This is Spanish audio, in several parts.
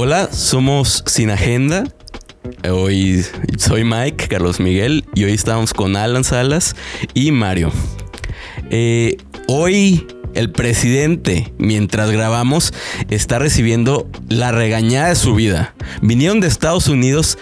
Hola, somos Sin Agenda. Hoy soy Mike, Carlos Miguel, y hoy estamos con Alan Salas y Mario. Eh, hoy el presidente, mientras grabamos, está recibiendo la regañada de su vida. Vinieron de Estados Unidos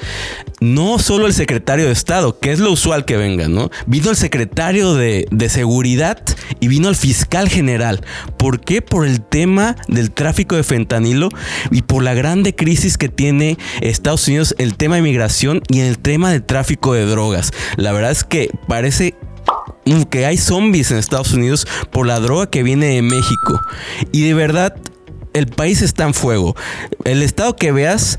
no solo el secretario de Estado, que es lo usual que venga, ¿no? Vino el secretario de, de, Seguridad y vino el fiscal general. ¿Por qué? Por el tema del tráfico de fentanilo y por la grande crisis que tiene Estados Unidos, el tema de migración y el tema del tráfico de drogas. La verdad es que parece que hay zombies en Estados Unidos por la droga que viene de México. Y de verdad, el país está en fuego. El estado que veas,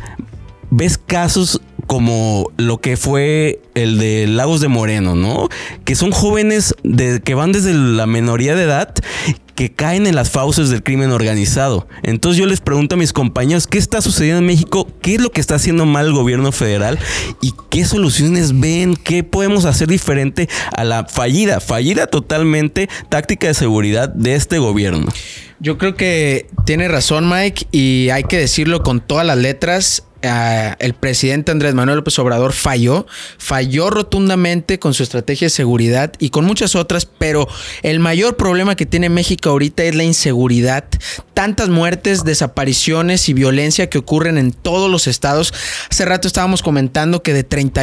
ves casos como lo que fue el de Lagos de Moreno, ¿no? Que son jóvenes que van desde la menoría de edad que caen en las fauces del crimen organizado. Entonces yo les pregunto a mis compañeros, ¿qué está sucediendo en México? ¿Qué es lo que está haciendo mal el gobierno federal? ¿Y qué soluciones ven? ¿Qué podemos hacer diferente a la fallida, fallida totalmente táctica de seguridad de este gobierno? Yo creo que tiene razón Mike y hay que decirlo con todas las letras. Uh, el presidente Andrés Manuel López Obrador falló, falló rotundamente con su estrategia de seguridad y con muchas otras, pero el mayor problema que tiene México ahorita es la inseguridad. Tantas muertes, desapariciones y violencia que ocurren en todos los estados. Hace rato estábamos comentando que de, 30,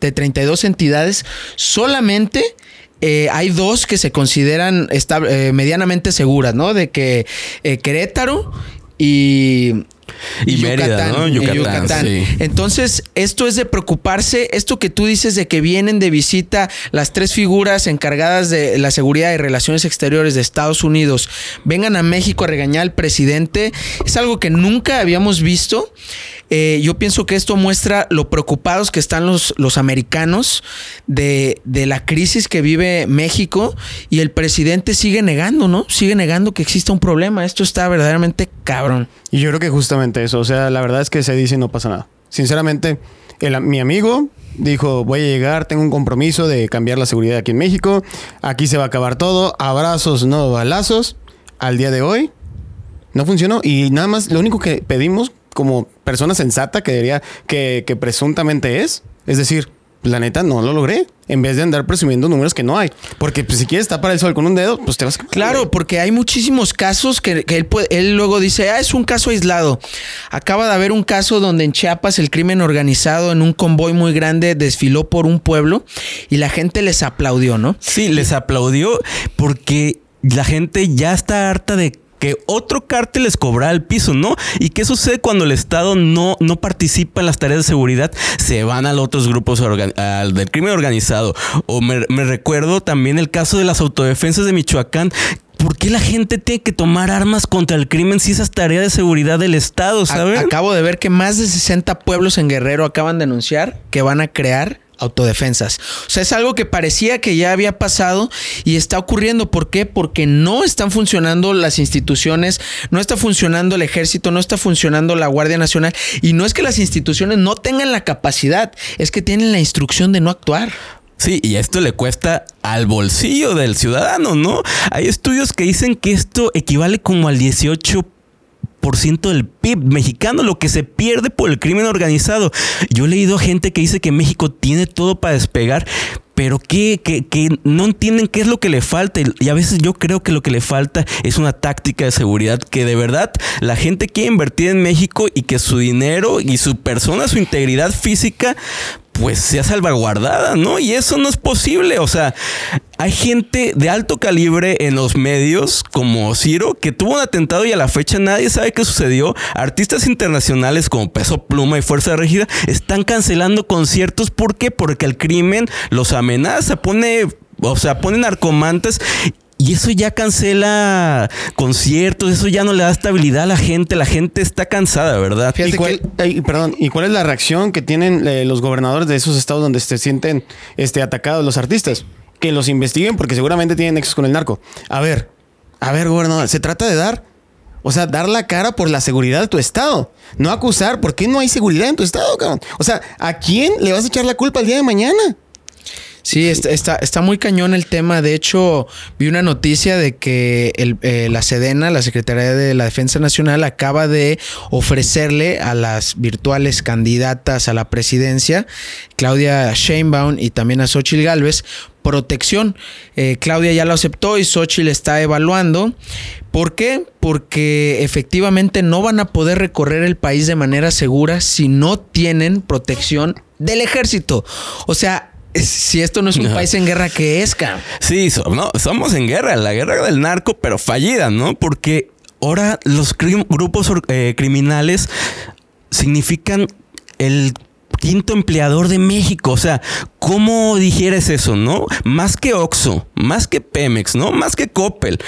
de 32 entidades, solamente eh, hay dos que se consideran eh, medianamente seguras, ¿no? De que eh, Querétaro y y, Mérida, ¿no? Yucatán. Entonces, esto es de preocuparse. Esto que tú dices de que vienen de visita las tres figuras encargadas de la seguridad y relaciones exteriores de Estados Unidos, vengan a México a regañar al presidente, es algo que nunca habíamos visto. Eh, yo pienso que esto muestra lo preocupados que están los, los americanos de, de, la crisis que vive México y el presidente sigue negando, ¿no? Sigue negando que exista un problema. Esto está verdaderamente cabrón. Y yo creo que justamente eso, o sea, la verdad es que se dice y no pasa nada. Sinceramente, el, mi amigo dijo, voy a llegar, tengo un compromiso de cambiar la seguridad aquí en México, aquí se va a acabar todo, abrazos, no balazos. Al día de hoy, no funcionó y nada más, lo único que pedimos como persona sensata que diría que, que presuntamente es, es decir, la neta no lo logré. En vez de andar presumiendo números que no hay. Porque pues, si quieres tapar el sol con un dedo, pues te vas a... Claro, porque hay muchísimos casos que, él, él luego dice, ah, es un caso aislado. Acaba de haber un caso donde en Chiapas el crimen organizado en un convoy muy grande desfiló por un pueblo y la gente les aplaudió, ¿no? Sí, les aplaudió porque la gente ya está harta de que otro cártel les cobra el piso, ¿no? ¿Y qué sucede cuando el Estado no, no participa en las tareas de seguridad? Se van a los otros grupos al del crimen organizado. O me, recuerdo también el caso de las autodefensas de Michoacán, ¿Por qué la gente tiene que tomar armas contra el crimen si esa es tarea de seguridad del Estado, ¿sabes? Acabo de ver que más de 60 pueblos en Guerrero acaban de anunciar que van a crear autodefensas. O sea, es algo que parecía que ya había pasado y está ocurriendo. ¿Por qué? Porque no están funcionando las instituciones, no está funcionando el ejército, no está funcionando la Guardia Nacional. Y no es que las instituciones no tengan la capacidad, es que tienen la instrucción de no actuar. Sí, y esto le cuesta al bolsillo del ciudadano, ¿no? Hay estudios que dicen que esto equivale como al 18% del PIB mexicano, lo que se pierde por el crimen organizado. Yo he leído gente que dice que México tiene todo para despegar, pero que, que, no entienden qué es lo que le falta. Y a veces yo creo que lo que le falta es una táctica de seguridad que de verdad la gente quiere invertir en México y que su dinero y su persona, su integridad física, pues sea salvaguardada, ¿no? Y eso no es posible. O sea, hay gente de alto calibre en los medios, como Ciro, que tuvo un atentado y a la fecha nadie sabe qué sucedió. Artistas internacionales como Peso Pluma y Fuerza Rígida están cancelando conciertos. ¿Por qué? Porque el crimen los amenaza, pone o sea, ponen narcomantes y eso ya cancela conciertos, eso ya no le da estabilidad a la gente, la gente está cansada, ¿verdad? ¿Y cuál, perdón, ¿y cuál es la reacción que tienen eh, los gobernadores de esos estados donde se sienten este, atacados los artistas? Que los investiguen porque seguramente tienen nexos con el narco. A ver, a ver, gobernador, se trata de dar, o sea, dar la cara por la seguridad de tu estado, no acusar, ¿por qué no hay seguridad en tu estado, cabrón? O sea, ¿a quién le vas a echar la culpa el día de mañana? Sí, está, está, está, muy cañón el tema. De hecho, vi una noticia de que el, eh, la Sedena, la Secretaría de la Defensa Nacional, acaba de ofrecerle a las virtuales candidatas a la presidencia, Claudia Sheinbaum y también a Xochitl Gálvez, protección. Eh, Claudia ya lo aceptó y Xochitl está evaluando. ¿Por qué? Porque efectivamente no van a poder recorrer el país de manera segura si no tienen protección del ejército. O sea, si esto no es un país en guerra, ¿qué es, cabrón? Sí, no, somos en guerra, la guerra del narco, pero fallida, ¿no? Porque ahora los grupos eh, criminales significan el quinto empleador de México. O sea, ¿cómo digieres eso, no? Más que Oxxo, más que Pemex, ¿no? Más que Coppel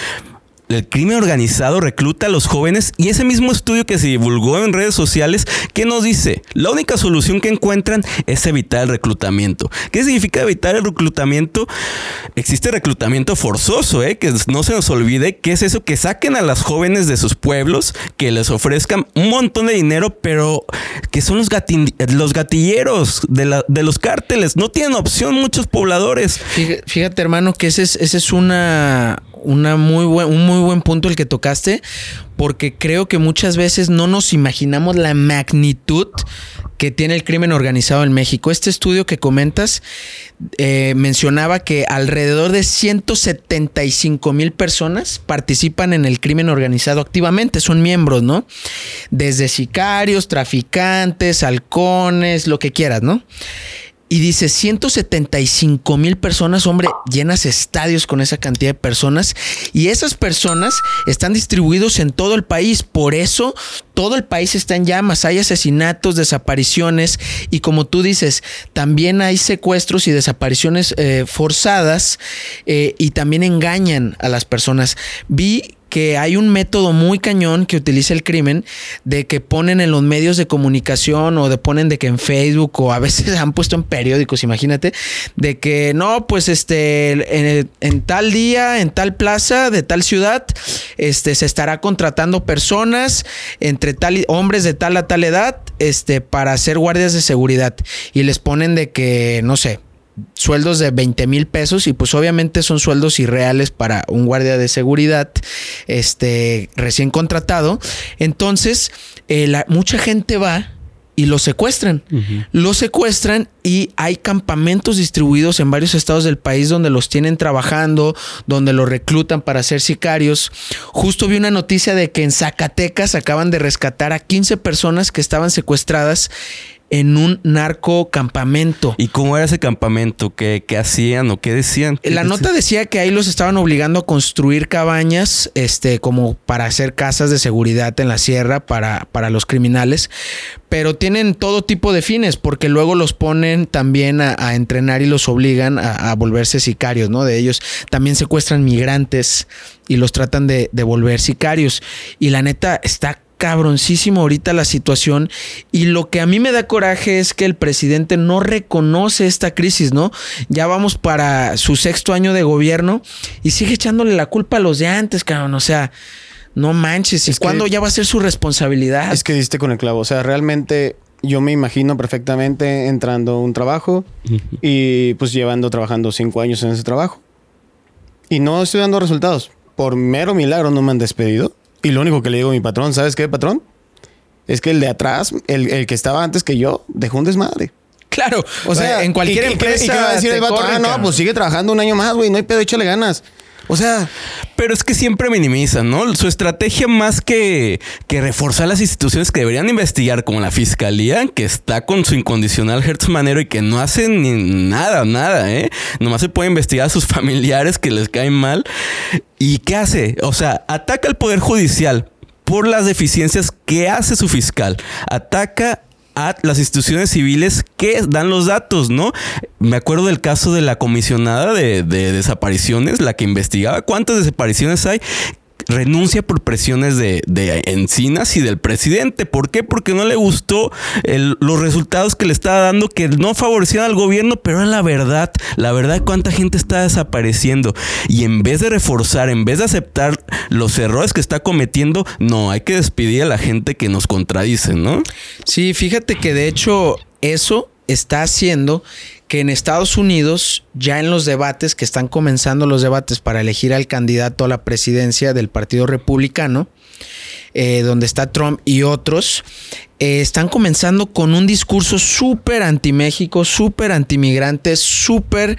el crimen organizado recluta a los jóvenes y ese mismo estudio que se divulgó en redes sociales, ¿qué nos dice? La única solución que encuentran es evitar el reclutamiento. ¿Qué significa evitar el reclutamiento? Existe reclutamiento forzoso, ¿eh? que no se nos olvide que es eso, que saquen a las jóvenes de sus pueblos, que les ofrezcan un montón de dinero, pero que son los, gatilleros de, los cárteles. No tienen opción muchos pobladores. Fíjate, hermano, que ese es, ese es una, una muy buen, un muy buen punto el que tocaste, porque creo que muchas veces no nos imaginamos la magnitud que tiene el crimen organizado en México. Este estudio que comentas eh, mencionaba que alrededor de 175 mil personas participan en el crimen organizado activamente, son miembros, ¿no? Desde sicarios, traficantes, halcones, lo que quieras, ¿no? Y dice 175 mil personas, hombre, llenas estadios con esa cantidad de personas. Y esas personas están distribuidos en todo el país. Por eso todo el país está en llamas. Hay asesinatos, desapariciones. Y como tú dices, también hay secuestros y desapariciones eh, forzadas. Eh, y también engañan a las personas. Vi que hay un método muy cañón que utiliza el crimen de que ponen en los medios de comunicación o de ponen de que en Facebook o a veces han puesto en periódicos, imagínate, de que no, pues este, en, tal día, en tal plaza de tal ciudad, este, se estará contratando personas entre tal hombres de tal a tal edad, este, para ser guardias de seguridad y les ponen de que, no sé, sueldos de 20 mil pesos y pues obviamente son sueldos irreales para un guardia de seguridad este recién contratado entonces eh, mucha gente va y lo secuestran. Lo secuestran y hay campamentos distribuidos en varios estados del país donde los tienen trabajando, donde los reclutan para ser sicarios. Justo vi una noticia de que en Zacatecas acaban de rescatar a 15 personas que estaban secuestradas en un narco campamento. ¿Y cómo era ese campamento? ¿Qué, hacían o qué decían? La nota decía que ahí los estaban obligando a construir cabañas, este, como para hacer casas de seguridad en la sierra para, para los criminales, pero tienen todo tipo de fines, porque luego los ponen también a, entrenar y los obligan a, volverse sicarios, ¿no? De ellos también secuestran migrantes y los tratan de, de volver sicarios. Y la neta está cabroncísimo ahorita la situación y lo que a mí me da coraje es que el presidente no reconoce esta crisis, ¿no? Ya vamos para su sexto año de gobierno y sigue echándole la culpa a los de antes, cabrón, o sea, no manches, ¿y cuándo ya va a ser su responsabilidad? Es que diste con el clavo, o sea, realmente yo me imagino perfectamente entrando a un trabajo y pues llevando trabajando cinco años en ese trabajo y no estoy dando resultados. Por mero milagro no me han despedido. Y lo único que le digo a mi patrón, ¿sabes qué, patrón? Es que el de atrás, el, que estaba antes que yo, dejó un desmadre. Claro, o, sea, en cualquier empresa. ¿Y qué va a decir el patrón? Ah, no, pues sigue trabajando un año más, güey, no hay pedo, échale ganas. O sea. Pero es que siempre minimizan, ¿no? Su estrategia más que, que reforzar las instituciones que deberían investigar, como la fiscalía, que está con su incondicional Hertz Manero y que no hacen ni nada, nada, ¿eh? Nomás se puede investigar a sus familiares que les caen mal. ¿Y qué hace? O sea, ataca al Poder Judicial por las deficiencias que hace su fiscal. Ataca a las instituciones civiles que dan los datos, ¿no? Me acuerdo del caso de la comisionada de, desapariciones, la que investigaba cuántas desapariciones hay renuncia por presiones de, Encinas y del presidente. ¿Por qué? Porque no le gustó los resultados que le estaba dando, que no favorecían al gobierno, pero era la verdad, la verdad de cuánta gente está desapareciendo. Y en vez de reforzar, en vez de aceptar los errores que está cometiendo, no, hay que despedir a la gente que nos contradice, ¿no? Sí, fíjate que de hecho eso está haciendo que en Estados Unidos, ya en los debates, que están comenzando los debates para elegir al candidato a la presidencia del Partido Republicano, eh, donde está Trump y otros, eh, están comenzando con un discurso súper anti-México, súper anti-migrante, súper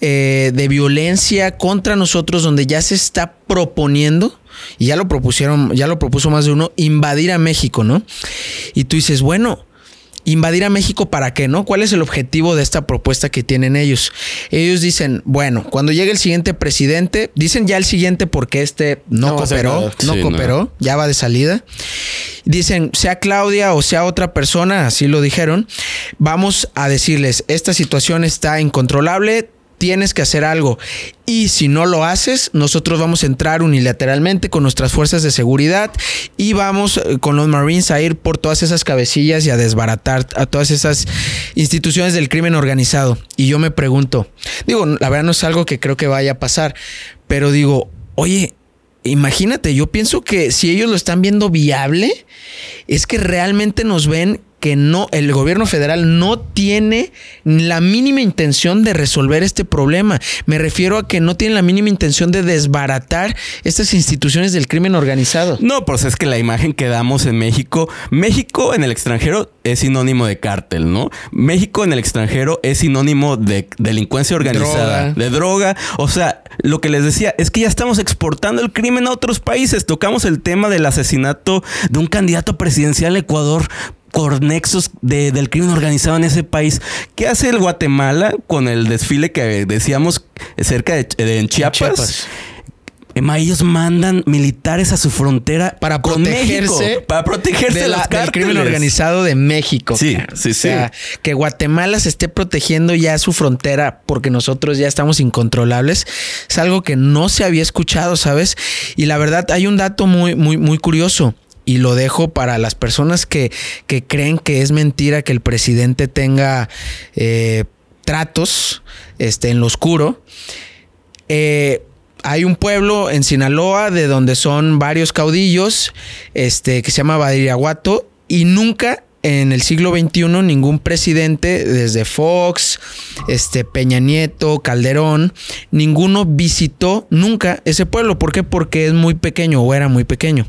eh, de violencia contra nosotros, donde ya se está proponiendo y ya lo propusieron, ya lo propuso más de uno, invadir a México, ¿no? Y tú dices, bueno, invadir a México para qué, ¿no? ¿Cuál es el objetivo de esta propuesta que tienen ellos? Ellos dicen, bueno, cuando llegue el siguiente presidente, dicen ya el siguiente porque este no, cooperó, no Sí, cooperó, ya va de salida. Dicen, sea Claudia o sea otra persona, así lo dijeron, vamos a decirles, esta situación está incontrolable, tienes que hacer algo. Y si no lo haces, nosotros vamos a entrar unilateralmente con nuestras fuerzas de seguridad y vamos eh, con los Marines a ir por todas esas cabecillas y a desbaratar a todas esas instituciones del crimen organizado. Y yo me pregunto, digo, la verdad no es algo que creo que vaya a pasar, pero digo, oye, imagínate, yo pienso que si ellos lo están viendo viable, es que realmente nos ven que no, el gobierno federal no tiene la mínima intención de resolver este problema. Me refiero a que no tienen la mínima intención de desbaratar estas instituciones del crimen organizado. No, pues es que la imagen que damos en México, México en el extranjero es sinónimo de cártel, ¿no? México en el extranjero es sinónimo de delincuencia organizada, Droga. de droga. O sea, lo que les decía es que ya estamos exportando el crimen a otros países. Tocamos el tema del asesinato de un candidato presidencial a Ecuador por nexos de- del crimen organizado en ese país. ¿Qué hace el Guatemala con el desfile que decíamos cerca de, de- en Chiapas? Chiapas. Emma, ellos mandan militares a su frontera Para con protegerse México, para protegerse de la- del crimen organizado de México. Sí, cara. sí, O sea, que Guatemala se esté protegiendo ya su frontera porque nosotros ya estamos incontrolables es algo que no se había escuchado, ¿sabes? Y la verdad hay un dato muy, muy, muy curioso. Y lo dejo para las personas que, que creen que es mentira que el presidente tenga eh, tratos este, en lo oscuro. Eh, hay un pueblo en Sinaloa de donde son varios caudillos, este, que se llama Badiriaguato, y nunca en el siglo XXI ningún presidente, desde Fox, este, Peña Nieto, Calderón, ninguno visitó nunca ese pueblo. ¿Por qué? Porque es muy pequeño o era muy pequeño.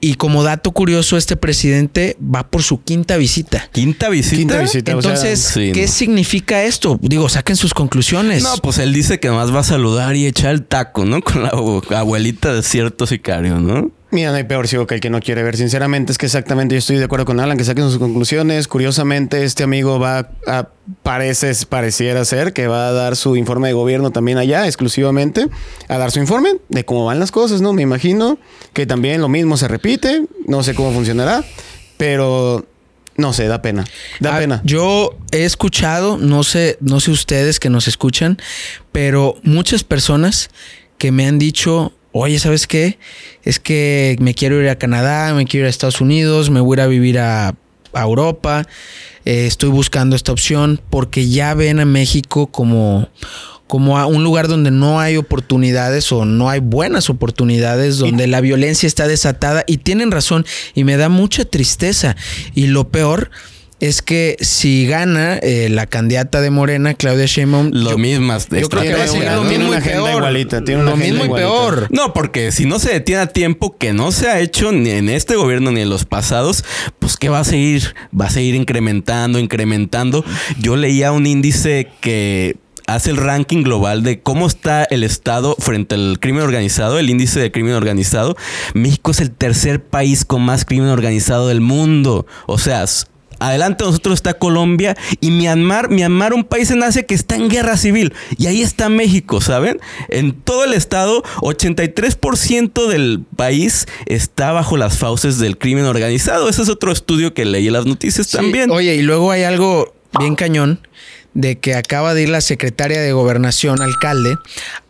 Y como dato curioso, este presidente va por su quinta visita. Quinta visita. Quinta visita. o sea, Entonces, sí, ¿qué no. significa esto? Digo, saquen sus conclusiones. No, pues él dice que nomás va a saludar y echar el taco, ¿no? Con la abu- abuelita de cierto sicario, ¿no? Mira, no hay peor ciego que el que no quiere ver. Sinceramente, es que exactamente yo estoy de acuerdo con Alan, que saquen sus conclusiones. Curiosamente, este amigo va a, parece, pareciera ser que va a dar su informe de gobierno también allá, exclusivamente, a dar su informe de cómo van las cosas, ¿no? Me imagino que también lo mismo se repite, no sé cómo funcionará, pero no sé, da pena. Da Ah, pena. Yo he escuchado, no sé, no sé ustedes que nos escuchan, pero muchas personas que me han dicho, oye, ¿sabes qué? Es que me quiero ir a Canadá, me quiero ir a Estados Unidos, me voy a ir a vivir a, a Europa, eh, estoy buscando esta opción porque ya ven a México como como a un lugar donde no hay oportunidades o no hay buenas oportunidades, donde la violencia está desatada y tienen razón y me da mucha tristeza. Y lo peor es que si gana eh, la candidata de Morena, Claudia Sheinbaum, Lo yo- mismas de yo creo que va a ser lo mismo una y agenda peor. igualita, tiene una lo mismo y peor. No, porque si no se detiene a tiempo, que no se ha hecho ni en este gobierno ni en los pasados, pues que va a seguir, va a seguir incrementando, incrementando. Yo leía un índice que hace el ranking global de cómo está el Estado frente al crimen organizado, el índice de crimen organizado. México es el tercer país con más crimen organizado del mundo. O sea, Adelante de nosotros está Colombia y Myanmar, Myanmar, un país en Asia que está en guerra civil. Y ahí está México, ¿saben? En todo el estado, 83% del país está bajo las fauces del crimen organizado. Ese es otro estudio que leí en las noticias Sí, también. Oye, y luego hay algo bien cañón de que acaba de ir la secretaria de gobernación, alcalde,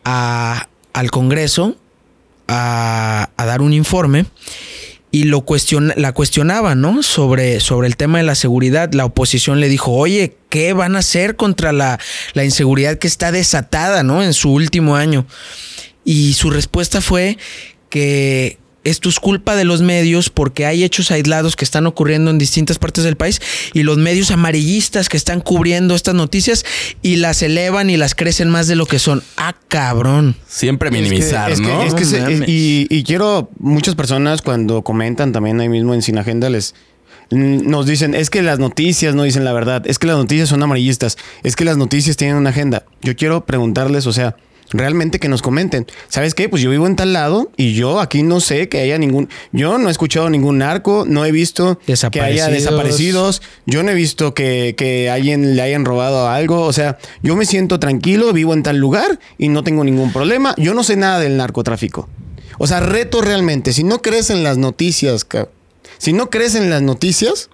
a- al Congreso a, a dar un informe y lo cuestiona, la cuestionaba, ¿no? Sobre, sobre el tema de la seguridad. La oposición le dijo, oye, ¿qué van a hacer contra la, la inseguridad que está desatada, ¿no? En su último año. Y su respuesta fue que esto es culpa de los medios porque hay hechos aislados que están ocurriendo en distintas partes del país y los medios amarillistas que están cubriendo estas noticias y las elevan y las crecen más de lo que son. Ah, cabrón. Siempre minimizar, es que, ¿no? es que se- mames. y, y quiero, muchas personas cuando comentan también ahí mismo en Sin Agenda les nos dicen, es que las noticias no dicen la verdad, es que las noticias son amarillistas, es que las noticias tienen una agenda. Yo quiero preguntarles, o sea, realmente que nos comenten. ¿Sabes qué? Pues yo vivo en tal lado y yo aquí no sé que haya ningún, yo no he escuchado ningún narco, no he visto que haya Desaparecidos. yo no he visto que, que alguien le hayan robado algo, o sea, yo me siento tranquilo, vivo en tal lugar y no tengo ningún problema, yo no sé nada del narcotráfico. O sea, reto realmente, si no crees en las noticias, si no crees en las noticias,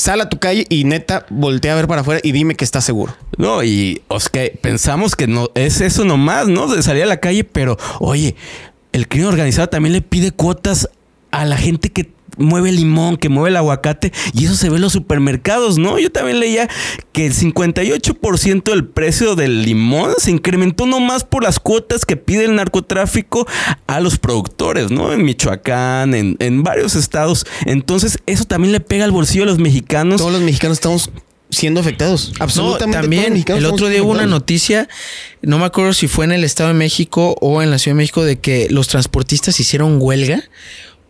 sal a tu calle y neta voltea a ver para afuera y dime que estás seguro. No, y o sea, que pensamos que no es eso nomás, ¿no? De salir a la calle, pero oye, el crimen organizado también le pide cuotas a la gente que mueve el limón, que mueve el aguacate, y eso se ve en los supermercados, ¿no? Yo también leía que el 58% del precio del limón se incrementó nomás por las cuotas que pide el narcotráfico a los productores, ¿no? En Michoacán, en, en varios estados. Entonces, eso también le pega al bolsillo a los mexicanos. Todos los mexicanos estamos siendo afectados. Absolutamente. No, también el otro día hubo una noticia, no me acuerdo si fue en el Estado de México o en la Ciudad de México, de que los transportistas hicieron huelga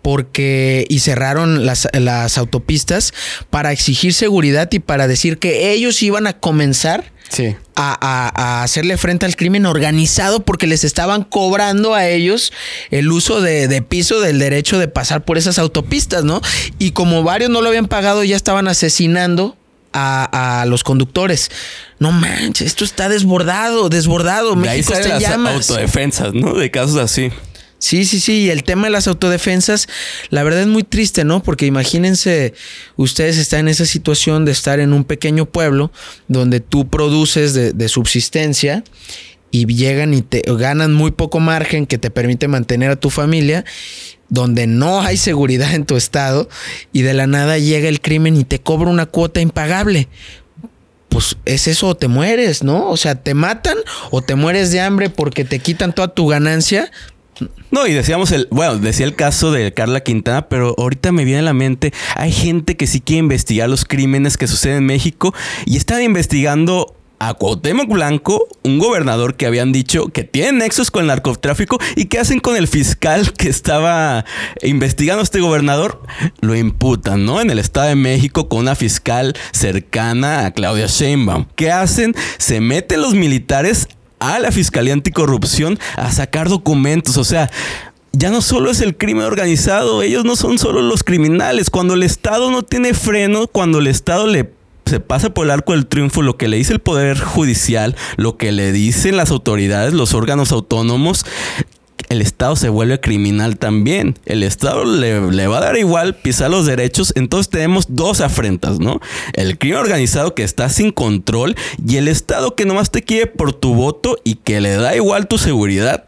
porque y cerraron las, las autopistas para exigir seguridad y para decir que ellos iban a comenzar Sí. a, a- a hacerle frente al crimen organizado porque les estaban cobrando a ellos el uso de, de piso del derecho de pasar por esas autopistas, ¿no? Y como varios no lo habían pagado, ya estaban asesinando a, a los conductores. No manches, esto está desbordado, desbordado. De ahí México salen está en las llamas. autodefensas, ¿no? De casos así. Sí, sí, sí. Y el tema de las autodefensas, la verdad es muy triste, ¿no? Porque imagínense, ustedes están en esa situación de estar en un pequeño pueblo donde tú produces de, de subsistencia y llegan y te ganan muy poco margen que te permite mantener a tu familia, donde no hay seguridad en tu estado y de la nada llega el crimen y te cobra una cuota impagable pues es eso o te mueres, ¿no? O sea, te matan o te mueres de hambre porque te quitan toda tu ganancia. No, y decíamos el, bueno, decía el caso de Carla Quintana, pero ahorita me viene a la mente, hay gente que sí quiere investigar los crímenes que suceden en México y están investigando a Cuauhtémoc Blanco, un gobernador que habían dicho que tiene nexos con el narcotráfico y qué hacen con el fiscal que estaba investigando a este gobernador, lo imputan, ¿no? En el Estado de México con una fiscal cercana a Claudia Sheinbaum. ¿Qué hacen? Se meten los militares a la Fiscalía Anticorrupción a sacar documentos. O sea, ya no solo es el crimen organizado, ellos no son solo los criminales. Cuando el Estado no tiene freno, cuando el Estado le se pasa por el arco del triunfo lo que le dice el Poder Judicial, lo que le dicen las autoridades, los órganos autónomos, el Estado se vuelve criminal también. El Estado le, va a dar igual pisar los derechos. Entonces tenemos dos afrentas, ¿no? El crimen organizado que está sin control y el Estado que nomás te quiere por tu voto y que le da igual tu seguridad.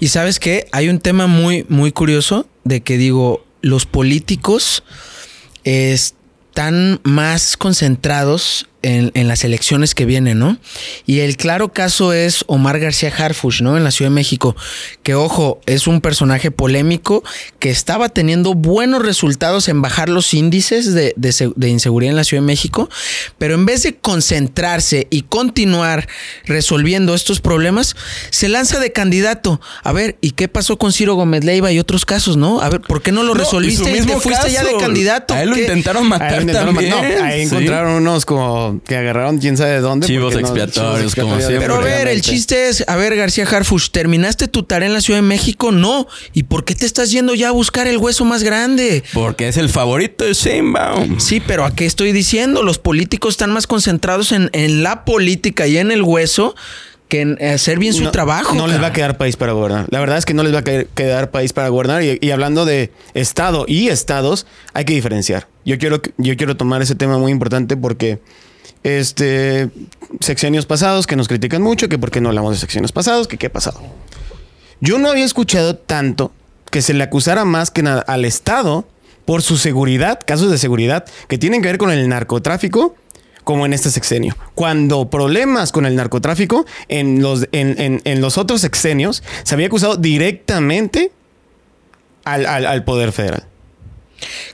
Y sabes qué, hay un tema muy, muy curioso de que digo, los políticos están más concentrados en, en las elecciones que vienen, ¿no? Y el claro caso es Omar García Harfuch, ¿no? En la Ciudad de México, que ojo, es un personaje polémico que estaba teniendo buenos resultados en bajar los índices de, de se- de inseguridad en la Ciudad de México, pero en vez de concentrarse y continuar resolviendo estos problemas, se lanza de candidato. A ver, ¿y qué pasó con Ciro Gómez Leiva y otros casos, no? A ver, ¿por qué no lo No, y resolviste y, te mismo fuiste ya de candidato? A él lo ¿Qué? intentaron matar Ahí, intentaron- también. no, ahí Sí. encontraron unos como que agarraron quién sabe de dónde. Chivos no- expiatorios, como siempre. Pero a ver, el chiste es, a ver, García Harfuch, ¿terminaste tu tarea en la Ciudad de México? No. ¿Y por qué te estás yendo ya a buscar el hueso más grande? Porque es el favorito de Sheinbaum. Sí, pero ¿a qué estoy diciendo? Los políticos están más concentrados en, en la política y en el hueso que en hacer bien su no, trabajo. No les va a quedar país para gobernar. La verdad es que no les va a quedar, país para gobernar. Y, y hablando de Estado y estados, hay que diferenciar. Yo quiero, yo quiero tomar ese tema muy importante porque este sexenios pasados que nos critican mucho, que por qué no hablamos de sexenios pasados, que qué ha pasado. Yo no había escuchado tanto que se le acusara más que nada al Estado por su seguridad, casos de seguridad que tienen que ver con el narcotráfico, como en este sexenio. Cuando problemas con el narcotráfico, en los, en, en- en los otros sexenios, se había acusado directamente al, al- al Poder Federal.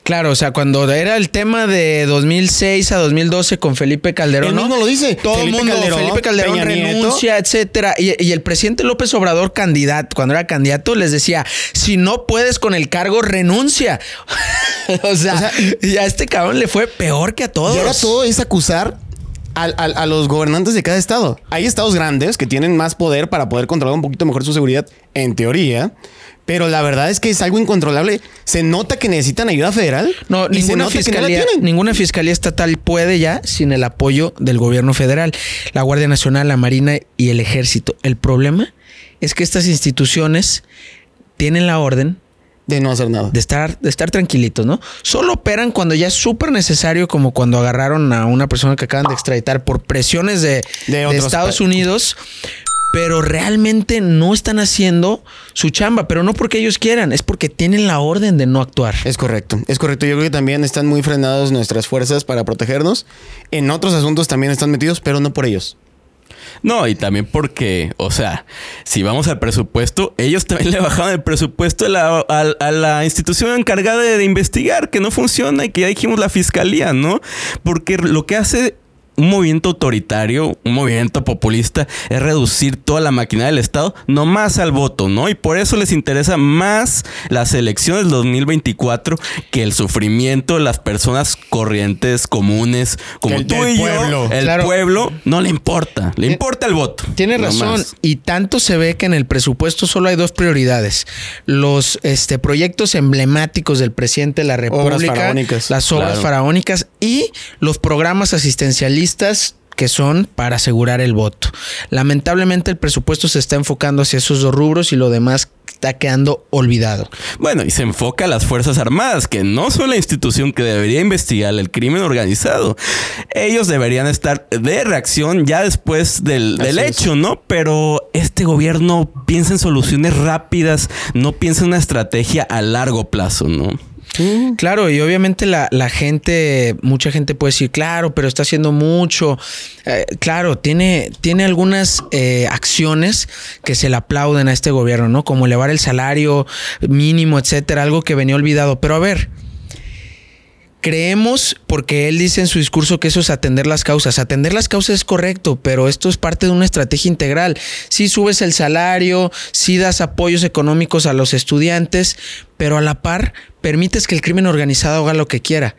Claro, o sea, cuando era el tema de 2006 a 2012 con Felipe Calderón, Él ¿no? mismo lo dice. Todo el mundo, Calderón, Felipe Calderón Peña Nieto. renuncia, etcétera. Y, y el presidente López Obrador, candidato, cuando era candidato, les decía: si no puedes con el cargo, renuncia. o, sea, O sea, y a este cabrón le fue peor que a todos. Y ahora todo es acusar a los gobernantes de cada estado. Hay estados grandes que tienen más poder para poder controlar un poquito mejor su seguridad, en teoría. Pero la verdad es que es algo incontrolable. Se nota que necesitan ayuda federal. No, y ninguna no fiscalía, tienen. ninguna fiscalía estatal puede ya sin el apoyo del gobierno federal, la Guardia Nacional, la Marina y el Ejército. El problema es que estas instituciones tienen la orden De no hacer nada. de estar, de estar tranquilitos, ¿no? Solo operan cuando ya es súper necesario, como cuando agarraron a una persona que acaban de extraditar por presiones de, De de otros Estados Unidos. Pero realmente no están haciendo su chamba, pero no porque ellos quieran, es porque tienen la orden de no actuar. Es correcto, es correcto. Yo creo que también están muy frenados nuestras fuerzas para protegernos. En otros asuntos también están metidos, pero no por ellos. No, y también porque, o sea, si vamos al presupuesto, ellos también le bajaron el presupuesto a la, a- a la institución encargada de, de investigar, que no funciona y que ya dijimos la fiscalía, ¿no? Porque lo que hace un movimiento autoritario, un movimiento populista, es reducir toda la maquinaria del Estado nomás al voto, ¿no? Y por eso les interesa más las elecciones del 2024 que el sufrimiento de las personas corrientes, comunes, como El- tú y yo, pueblo. el Claro. pueblo, no le importa, le importa el voto. Tiene no razón. más. Y tanto se ve que en el presupuesto solo hay dos prioridades. Los este, proyectos emblemáticos del presidente de la República, faraónicas. las obras Claro. faraónicas y los programas asistencialistas que son para asegurar el voto. Lamentablemente el presupuesto se está enfocando hacia esos dos rubros y lo demás está quedando olvidado. Bueno, y se enfoca a las Fuerzas Armadas, que no son la institución que debería investigar el crimen organizado. Ellos deberían estar de reacción ya después del, del hecho, ¿no? Pero este gobierno piensa en soluciones rápidas, no piensa en una estrategia a largo plazo, ¿no? Claro, y obviamente la, la gente, mucha gente puede decir, claro, pero está haciendo mucho. Eh, claro, tiene, tiene algunas eh, acciones que se le aplauden a este gobierno, ¿no? Como elevar el salario mínimo, etcétera, algo que venía olvidado. Pero a ver, creemos, porque él dice en su discurso que eso es atender las causas. Atender las causas es correcto, pero esto es parte de una estrategia integral. Si subes el salario, si das apoyos económicos a los estudiantes, pero a la par permites que el crimen organizado haga lo que quiera.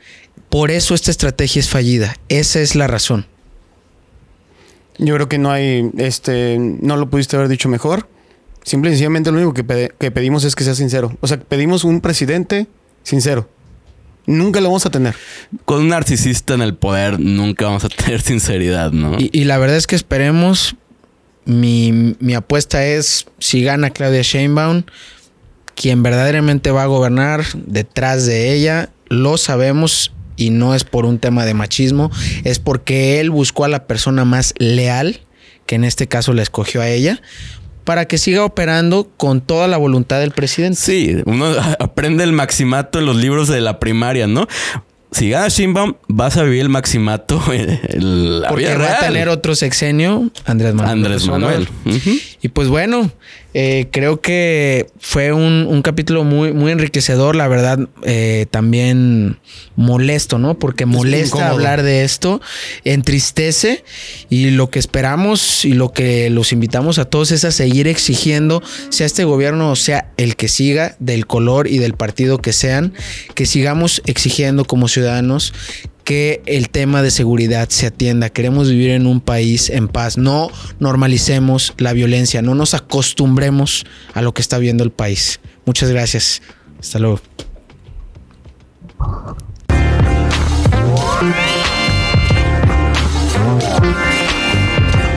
Por eso esta estrategia es fallida. Esa es la razón. Yo creo que no hay, este, no lo pudiste haber dicho mejor. Simple y sencillamente lo único que, que pedimos es que sea sincero. O sea, pedimos un presidente sincero. Nunca lo vamos a tener. Con un narcisista en el poder nunca vamos a tener sinceridad, ¿no? Y, y la verdad es que esperemos. Mi, mi apuesta es si gana Claudia Sheinbaum, quien verdaderamente va a gobernar detrás de ella, lo sabemos y no es por un tema de machismo, es porque él buscó a la persona más leal, que en este caso la escogió a ella, para que siga operando con toda la voluntad del presidente. Sí, uno aprende el maximato en los libros de la primaria, ¿no? Si gana Sheinbaum, vas a vivir el maximato la Porque vida va a tener otro sexenio, Andrés Manuel. Andrés Manuel. Y pues bueno, eh, creo que fue un, un capítulo muy, muy enriquecedor, la verdad, eh, también molesto, ¿no? Porque molesta hablar de esto, entristece y lo que esperamos y lo que los invitamos a todos es a seguir exigiendo, sea este gobierno o sea el que siga, del color y del partido que sean, que sigamos exigiendo como ciudadanos que el tema de seguridad se atienda. Queremos vivir en un país en paz. No normalicemos la violencia, no nos acostumbremos a lo que está viendo el país. Muchas gracias. Hasta luego.